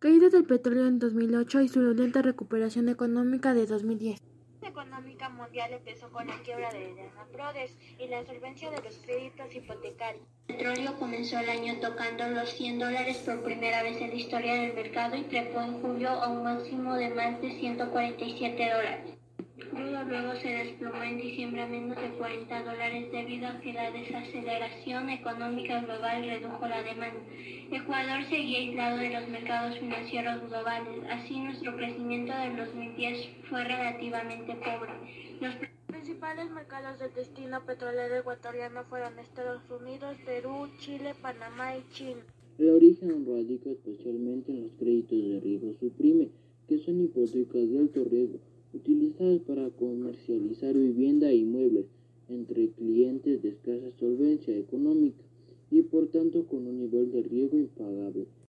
Caída del petróleo en 2008 y su lenta recuperación económica de 2010. La económica mundial empezó con la quiebra de Lehman Brothers y la insolvencia de los créditos hipotecarios. El petróleo comenzó el año tocando los 100 dólares por primera vez en la historia del mercado y trepó en julio a un máximo de más de 147 dólares. Crudo luego se desplomó en diciembre a menos de 40 dólares debido a que la desaceleración económica global redujo la demanda. Ecuador seguía aislado de los mercados financieros globales, así nuestro crecimiento del 2010 fue relativamente pobre. Los principales mercados de destino petrolero ecuatoriano fueron Estados Unidos, Perú, Chile, Panamá y China. El origen radica especialmente en los créditos de riesgo suprime, que son hipotecas de alto riesgo utilizadas para comercializar vivienda e inmuebles entre clientes de escasa solvencia económica y por tanto con un nivel de.